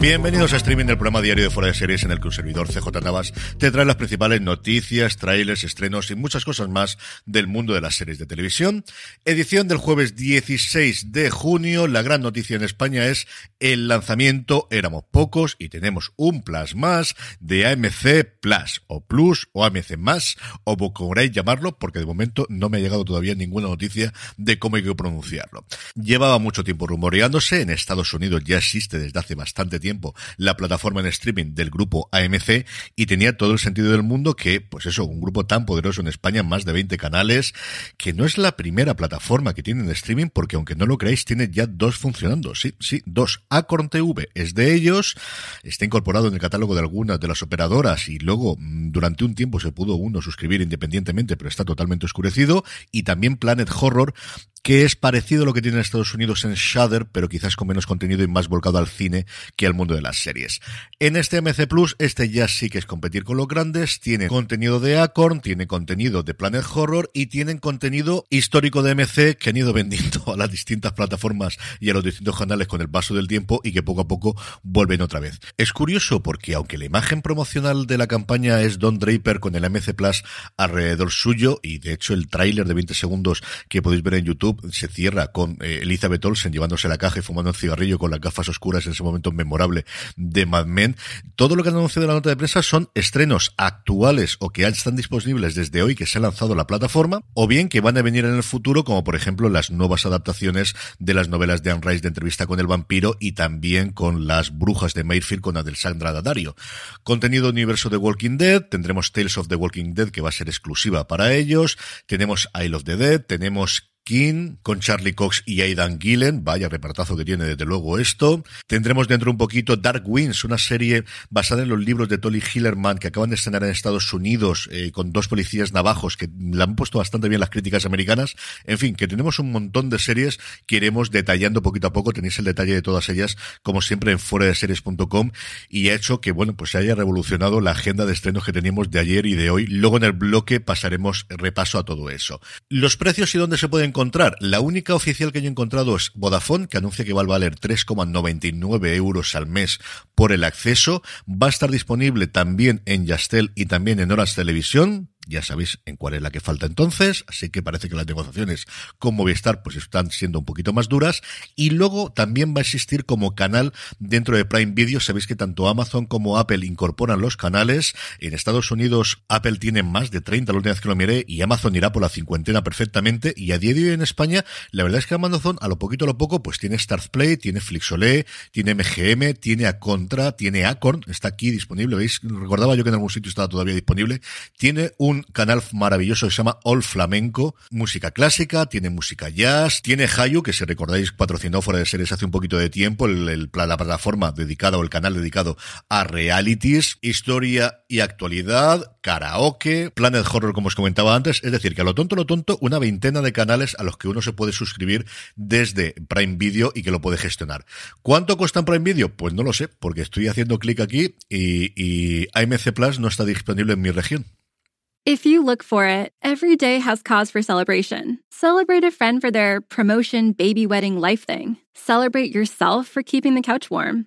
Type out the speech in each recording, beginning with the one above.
Bienvenidos a streaming del programa diario de Fuera de Series en el que un servidor CJ Navas te trae las principales noticias, trailers, estrenos y muchas cosas más del mundo de las series de televisión. Edición del jueves 16 de junio. La gran noticia en España es el lanzamiento, éramos pocos y tenemos un plus más de AMC Plus o Plus o AMC más o como queráis llamarlo porque de momento no me ha llegado todavía ninguna noticia de cómo hay que pronunciarlo. Llevaba mucho tiempo rumoreándose, en Estados Unidos ya existe desde hace bastante tiempo la plataforma en streaming del grupo AMC y tenía todo el sentido del mundo que, pues eso, un grupo tan poderoso en España, más de 20 canales, que no es la primera plataforma que tiene en streaming porque aunque no lo creáis, tiene ya dos funcionando. Sí, sí, dos. Acorn TV es de ellos, está incorporado en el catálogo de algunas de las operadoras y luego mm, durante un tiempo se pudo uno suscribir independientemente, pero está totalmente oscurecido. Y también Planet Horror, que es parecido a lo que tiene en Estados Unidos en Shudder, pero quizás con menos contenido y más volcado al cine que al mundo de las series. En este MC Plus, este ya sí que es competir con los grandes, tiene contenido de Acorn, tiene contenido de Planet Horror y tienen contenido histórico de MC que han ido vendiendo a las distintas plataformas y a los distintos canales con el paso del tiempo y que poco a poco vuelven otra vez. Es curioso porque aunque la imagen promocional de la campaña es Don Draper con el MC Plus alrededor suyo y de hecho el tráiler de 20 segundos que podéis ver en YouTube se cierra con eh, Elizabeth Olsen llevándose la caja y fumando un cigarrillo con las gafas oscuras en ese momento memorable de Mad Men. Todo lo que han anunciado en la nota de prensa son estrenos actuales o que están disponibles desde hoy que se ha lanzado la plataforma o bien que van a venir en el futuro como por ejemplo las nuevas adaptaciones de las novelas de Anne Rice de entrevista con el vampiro y también con las brujas de Mayfield con Adelsandra Daddario. Contenido universo de Walking Dead, tendremos Tales of the Walking Dead que va a ser exclusiva para ellos, tenemos Isle of the Dead, tenemos King, con Charlie Cox y Aidan Gillen. Vaya repartazo que tiene desde luego esto. Tendremos dentro un poquito Dark Winds, una serie basada en los libros de Tolly Hillerman que acaban de estrenar en Estados Unidos eh, con dos policías navajos que le han puesto bastante bien las críticas americanas. En fin, que tenemos un montón de series que iremos detallando poquito a poco. Tenéis el detalle de todas ellas, como siempre, en foradeseries.com y ha hecho que, bueno, pues se haya revolucionado la agenda de estrenos que teníamos de ayer y de hoy. Luego en el bloque pasaremos repaso a todo eso. Los precios y dónde se pueden encontrar. La única oficial que yo he encontrado es Vodafone, que anuncia que va a valer 3,99 euros al mes por el acceso. Va a estar disponible también en Yastel y también en Horas Televisión ya sabéis en cuál es la que falta entonces, así que parece que las negociaciones con Movistar pues están siendo un poquito más duras. Y luego también va a existir como canal dentro de Prime Video, sabéis que tanto Amazon como Apple incorporan los canales, en Estados Unidos Apple tiene más de 30 la última vez que lo miré y Amazon irá por la cincuentena perfectamente. Y a día de hoy en España la verdad es que Amazon a lo poquito a lo poco pues tiene Play, tiene Flixolé, tiene MGM, tiene a Contra, tiene Acorn, está aquí disponible, veis, recordaba yo que en algún sitio estaba todavía disponible, tiene un canal maravilloso que se llama All Flamenco, música clásica, tiene música jazz, tiene Hayu, que si recordáis patrocinó fuera de series hace un poquito de tiempo, el, la plataforma dedicada o el canal dedicado a realities, historia y actualidad, karaoke, Planet Horror como os comentaba antes, es decir, que a lo tonto, lo tonto, una veintena de canales a los que uno se puede suscribir desde Prime Video y que lo puede gestionar. ¿Cuánto cuesta en Prime Video? Pues no lo sé, porque estoy haciendo clic aquí y, y AMC Plus no está disponible en mi región. If you look for it, every day has cause for celebration. Celebrate a friend for their promotion, baby wedding, life thing. Celebrate yourself for keeping the couch warm.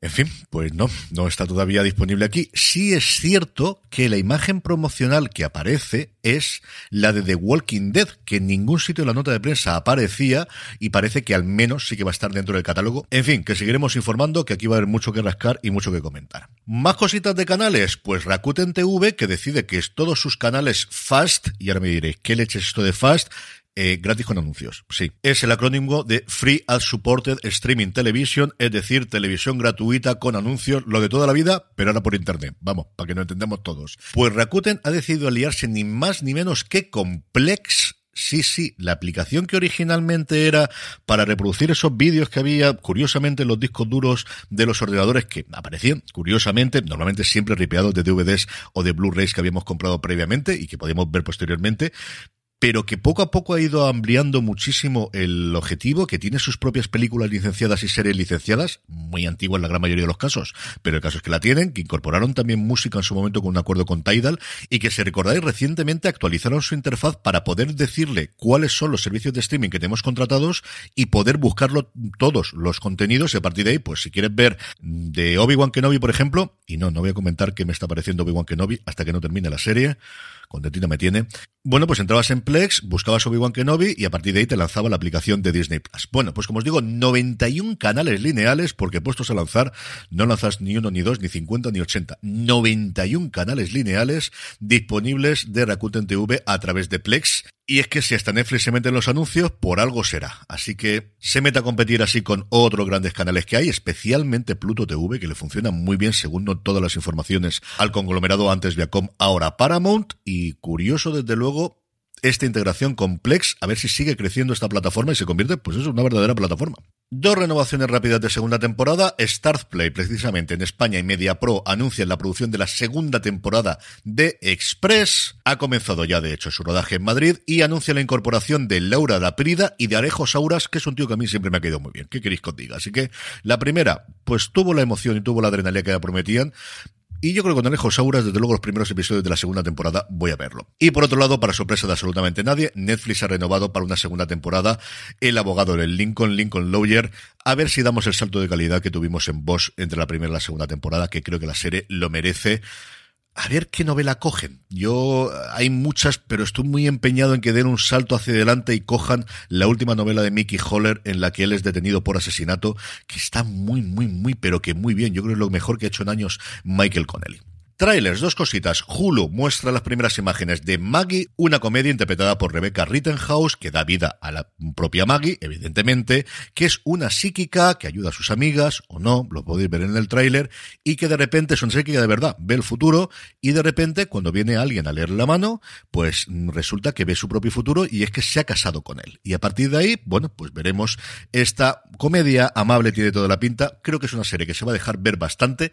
En fin, pues no, no está todavía disponible aquí. Sí es cierto que la imagen promocional que aparece es la de The Walking Dead, que en ningún sitio de la nota de prensa aparecía y parece que al menos sí que va a estar dentro del catálogo. En fin, que seguiremos informando, que aquí va a haber mucho que rascar y mucho que comentar. Más cositas de canales, pues Rakuten TV, que decide que es todos sus canales Fast, y ahora me diréis, ¿qué leche es esto de Fast? Eh, gratis con anuncios. Sí, es el acrónimo de Free Ad Supported Streaming Television, es decir, televisión gratuita con anuncios, lo de toda la vida, pero ahora por internet. Vamos, para que nos entendamos todos. Pues Rakuten ha decidido aliarse ni más ni menos que con Plex Sí, sí, la aplicación que originalmente era para reproducir esos vídeos que había, curiosamente, en los discos duros de los ordenadores que aparecían, curiosamente, normalmente siempre ripeados de DVDs o de Blu-rays que habíamos comprado previamente y que podíamos ver posteriormente, pero que poco a poco ha ido ampliando muchísimo el objetivo, que tiene sus propias películas licenciadas y series licenciadas, muy antiguas en la gran mayoría de los casos, pero el caso es que la tienen, que incorporaron también música en su momento con un acuerdo con Tidal, y que si recordáis recientemente actualizaron su interfaz para poder decirle cuáles son los servicios de streaming que tenemos contratados y poder buscarlo todos los contenidos, y a partir de ahí, pues si quieres ver de Obi-Wan Kenobi, por ejemplo, y no, no voy a comentar qué me está pareciendo Obi-Wan Kenobi hasta que no termine la serie, contentito me tiene. Bueno, pues entrabas en Plex, buscabas Obi-Wan Kenobi y a partir de ahí te lanzaba la aplicación de Disney Plus. Bueno, pues como os digo, 91 canales lineales, porque puestos a lanzar, no lanzas ni uno, ni dos, ni 50, ni 80. 91 canales lineales disponibles de Rakuten TV a través de Plex. Y es que si hasta Netflix se mete en los anuncios, por algo será. Así que se mete a competir así con otros grandes canales que hay, especialmente Pluto TV, que le funciona muy bien según todas las informaciones al conglomerado antes Viacom, ahora Paramount. Y curioso, desde luego, esta integración complex, a ver si sigue creciendo esta plataforma y se convierte, pues eso, una verdadera plataforma. Dos renovaciones rápidas de segunda temporada. Startplay, precisamente en España y Media Pro, anuncian la producción de la segunda temporada de Express. Ha comenzado ya, de hecho, su rodaje en Madrid y anuncia la incorporación de Laura Daprida y de Arejo Sauras, que es un tío que a mí siempre me ha quedado muy bien. ¿Qué queréis que os diga? Así que la primera, pues tuvo la emoción y tuvo la adrenalina que ya prometían. Y yo creo que con Alejo Sauras, desde luego, los primeros episodios de la segunda temporada voy a verlo. Y por otro lado, para sorpresa de absolutamente nadie, Netflix ha renovado para una segunda temporada El abogado del Lincoln, Lincoln Lawyer, a ver si damos el salto de calidad que tuvimos en Bosch entre la primera y la segunda temporada, que creo que la serie lo merece a ver qué novela cogen. Yo, hay muchas, pero estoy muy empeñado en que den un salto hacia adelante y cojan la última novela de Mickey Holler en la que él es detenido por asesinato, que está muy, muy, muy, pero que muy bien. Yo creo que es lo mejor que ha hecho en años Michael Connelly. Trailers, dos cositas. Hulu muestra las primeras imágenes de Maggie, una comedia interpretada por Rebecca Rittenhouse que da vida a la propia Maggie, evidentemente, que es una psíquica que ayuda a sus amigas, o no, lo podéis ver en el tráiler, y que de repente es una psíquica de verdad, ve el futuro, y de repente cuando viene alguien a leerle la mano, pues resulta que ve su propio futuro y es que se ha casado con él. Y a partir de ahí, bueno, pues veremos esta comedia amable, tiene toda la pinta, creo que es una serie que se va a dejar ver bastante,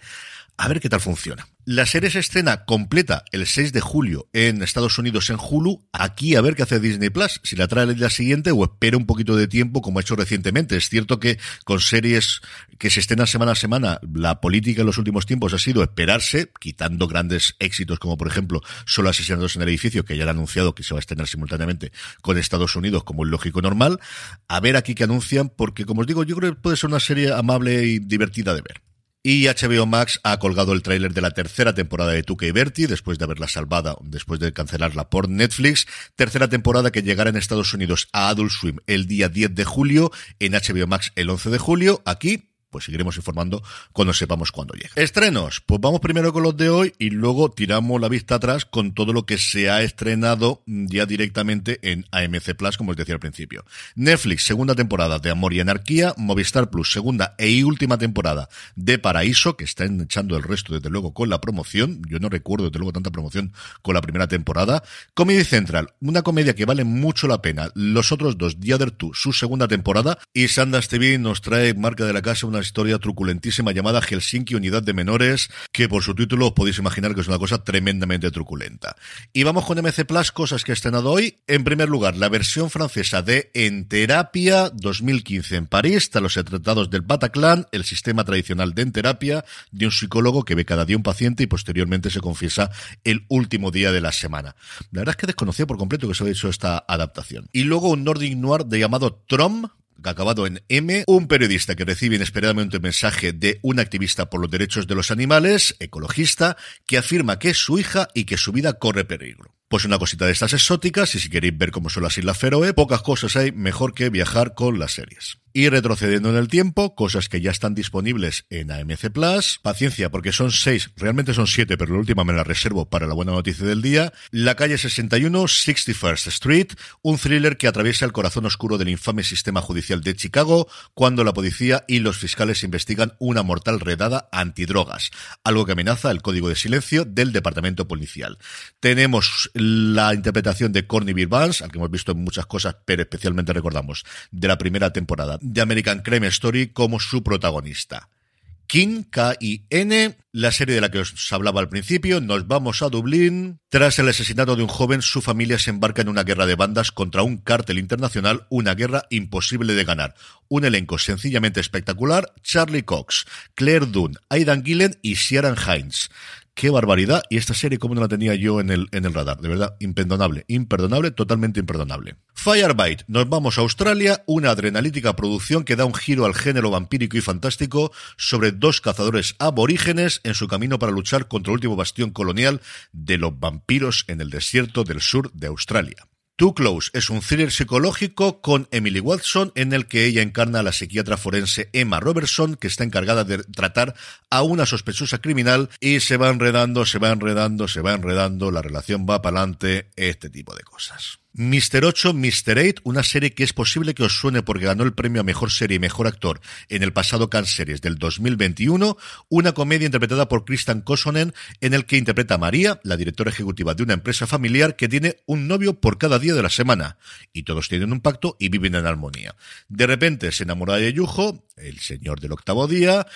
a ver qué tal funciona. La serie se estrena completa el 6 de julio en Estados Unidos en Hulu. Aquí a ver qué hace Disney Plus, si la trae el día siguiente o espera un poquito de tiempo como ha hecho recientemente. Es cierto que con series que se estrenan semana a semana, la política en los últimos tiempos ha sido esperarse, quitando grandes éxitos como por ejemplo Solo asesinados en el edificio, que ya han anunciado que se va a estrenar simultáneamente con Estados Unidos como el lógico normal. A ver aquí qué anuncian, porque como os digo, yo creo que puede ser una serie amable y divertida de ver. Y HBO Max ha colgado el tráiler de la tercera temporada de Tuca y Bertie, después de haberla salvada, después de cancelarla por Netflix. Tercera temporada que llegará en Estados Unidos a Adult Swim el día 10 de julio, en HBO Max el 11 de julio. Aquí pues seguiremos informando cuando sepamos cuándo llegue. Estrenos, pues vamos primero con los de hoy y luego tiramos la vista atrás con todo lo que se ha estrenado ya directamente en AMC Plus, como os decía al principio. Netflix, segunda temporada de Amor y Anarquía, Movistar Plus, segunda e última temporada de Paraíso, que están echando el resto desde luego con la promoción. Yo no recuerdo desde luego tanta promoción con la primera temporada. Comedy Central, una comedia que vale mucho la pena. Los otros dos, The Other Two, su segunda temporada. Y Sundance TV nos trae marca de la casa una historia truculentísima llamada Helsinki Unidad de Menores, que por su título os podéis imaginar que es una cosa tremendamente truculenta. Y vamos con MC Plus, cosas que he estrenado hoy. En primer lugar, la versión francesa de En Terapia 2015 en París, tras los tratados del Bataclan, el sistema tradicional de En Terapia, de un psicólogo que ve cada día un paciente y posteriormente se confiesa el último día de la semana. La verdad es que desconocía por completo que se había hecho esta adaptación. Y luego un Nordic Noir de llamado Trom, acabado en M, un periodista que recibe inesperadamente un mensaje de un activista por los derechos de los animales, ecologista, que afirma que es su hija y que su vida corre peligro. Pues una cosita de estas exóticas, y si queréis ver cómo son las Islas Feroe, pocas cosas hay mejor que viajar con las series. Y retrocediendo en el tiempo, cosas que ya están disponibles en AMC Plus. Paciencia, porque son seis, realmente son siete, pero la última me la reservo para la buena noticia del día. La calle 61, 61st Street, un thriller que atraviesa el corazón oscuro del infame sistema judicial de Chicago cuando la policía y los fiscales investigan una mortal redada antidrogas, algo que amenaza el código de silencio del departamento policial. Tenemos la interpretación de Corny Vance, al que hemos visto en muchas cosas, pero especialmente recordamos de la primera temporada de American Crime Story como su protagonista. King, K-I-N, la serie de la que os hablaba al principio, nos vamos a Dublín. Tras el asesinato de un joven, su familia se embarca en una guerra de bandas contra un cártel internacional, una guerra imposible de ganar. Un elenco sencillamente espectacular, Charlie Cox, Claire Dunn, Aidan Gillen y Sharon Hines qué barbaridad. Y esta serie, como no la tenía yo en el, en el radar? De verdad, imperdonable, imperdonable, totalmente imperdonable. Firebite, nos vamos a Australia, una adrenalítica producción que da un giro al género vampírico y fantástico sobre dos cazadores aborígenes en su camino para luchar contra el último bastión colonial de los vampiros en el desierto del sur de Australia. Too Close es un thriller psicológico con Emily Watson en el que ella encarna a la psiquiatra forense Emma Robertson que está encargada de tratar a una sospechosa criminal y se va enredando, se va enredando, se va enredando, la relación va para adelante, este tipo de cosas. Mr. 8, Mr. 8, una serie que es posible que os suene porque ganó el premio a Mejor Serie y Mejor Actor en el pasado Cannes Series del 2021, una comedia interpretada por Kristen Kosonen en el que interpreta a María, la directora ejecutiva de una empresa familiar que tiene un novio por cada día de la semana, y todos tienen un pacto y viven en armonía. De repente se enamora de Yujo, el señor del octavo día,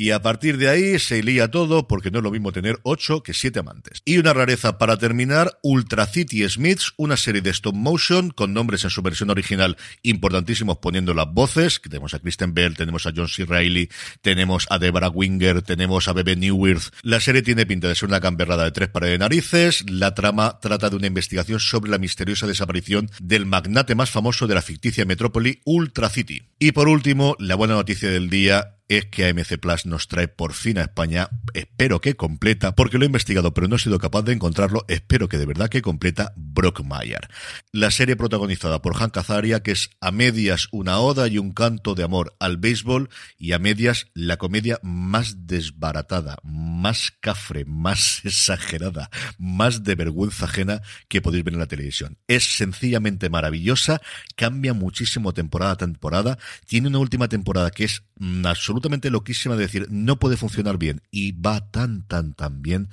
y a partir de ahí se lía todo porque no es lo mismo tener ocho que siete amantes. Y una rareza para terminar, Ultra City Smiths, una serie de stop motion con nombres en su versión original importantísimos poniendo las voces, tenemos a Kristen Bell, tenemos a John C. Reilly, tenemos a Deborah Winger, tenemos a Bebe Newirth. La serie tiene pinta de ser una camberrada de tres pares de narices, la trama trata de una investigación sobre la misteriosa desaparición del magnate más famoso de la ficticia metrópoli Ultra City. Y por último, la buena noticia del día es que AMC Plus nos trae por fin a España, espero que completa, porque lo he investigado pero no he sido capaz de encontrarlo, espero que de verdad que completa Brockmire. La serie protagonizada por Hank Azaria, que es a medias una oda y un canto de amor al béisbol y a medias la comedia más desbaratada, más cafre, más exagerada, más de vergüenza ajena que podéis ver en la televisión. Es sencillamente maravillosa, cambia muchísimo temporada a temporada, tiene una última temporada que es absolutamente loquísima de decir, no puede funcionar bien y va tan, tan, tan bien.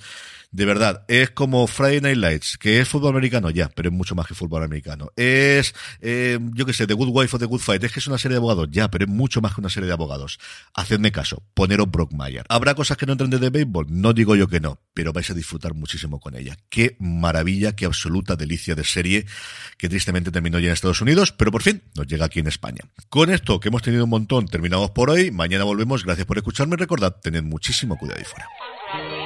De verdad, es como Friday Night Lights, que es fútbol americano ya, pero es mucho más que fútbol americano. Es, eh, yo que sé, The Good Wife o The Good Fight, es que es una serie de abogados ya, pero es mucho más que una serie de abogados. Hacedme caso, poneros Brockmeyer. ¿Habrá cosas que no entren de béisbol? No digo yo que no, pero vais a disfrutar muchísimo con ella. Qué maravilla, qué absoluta delicia de serie que tristemente terminó ya en Estados Unidos, pero por fin nos llega aquí en España. Con esto, que hemos tenido un montón, terminamos por hoy. Mañana volvemos. Gracias por escucharme. Recordad, tened muchísimo cuidado ahí fuera.